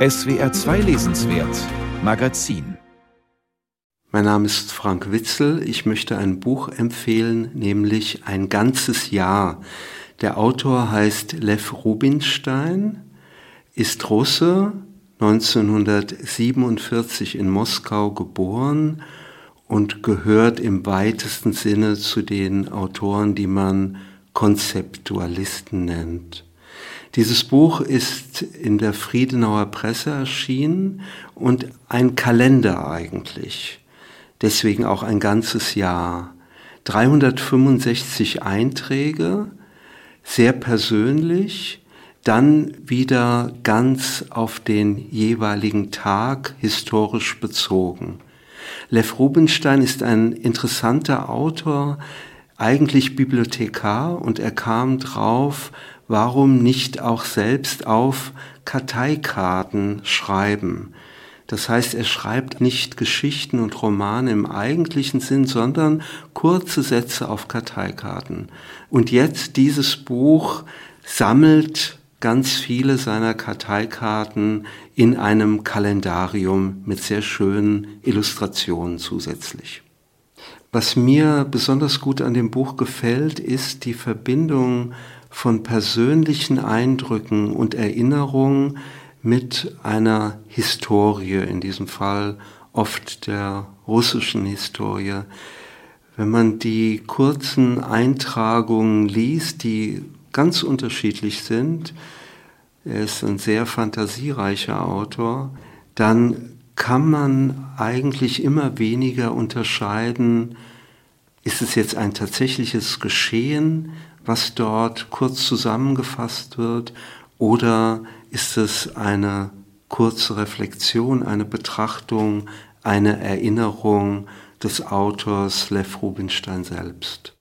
SWR 2 Lesenswert Magazin Mein Name ist Frank Witzel. Ich möchte ein Buch empfehlen, nämlich Ein ganzes Jahr. Der Autor heißt Lev Rubinstein, ist Russe, 1947 in Moskau geboren und gehört im weitesten Sinne zu den Autoren, die man Konzeptualisten nennt. Dieses Buch ist in der Friedenauer Presse erschienen und ein Kalender eigentlich. Deswegen auch ein ganzes Jahr. 365 Einträge, sehr persönlich, dann wieder ganz auf den jeweiligen Tag historisch bezogen. Lev Rubinstein ist ein interessanter Autor, eigentlich Bibliothekar und er kam drauf, warum nicht auch selbst auf Karteikarten schreiben. Das heißt, er schreibt nicht Geschichten und Romane im eigentlichen Sinn, sondern kurze Sätze auf Karteikarten. Und jetzt dieses Buch sammelt ganz viele seiner Karteikarten in einem Kalendarium mit sehr schönen Illustrationen zusätzlich. Was mir besonders gut an dem Buch gefällt, ist die Verbindung von persönlichen Eindrücken und Erinnerungen mit einer Historie, in diesem Fall oft der russischen Historie. Wenn man die kurzen Eintragungen liest, die ganz unterschiedlich sind, er ist ein sehr fantasiereicher Autor, dann kann man eigentlich immer weniger unterscheiden, ist es jetzt ein tatsächliches Geschehen, was dort kurz zusammengefasst wird, oder ist es eine kurze Reflexion, eine Betrachtung, eine Erinnerung des Autors Lev Rubinstein selbst?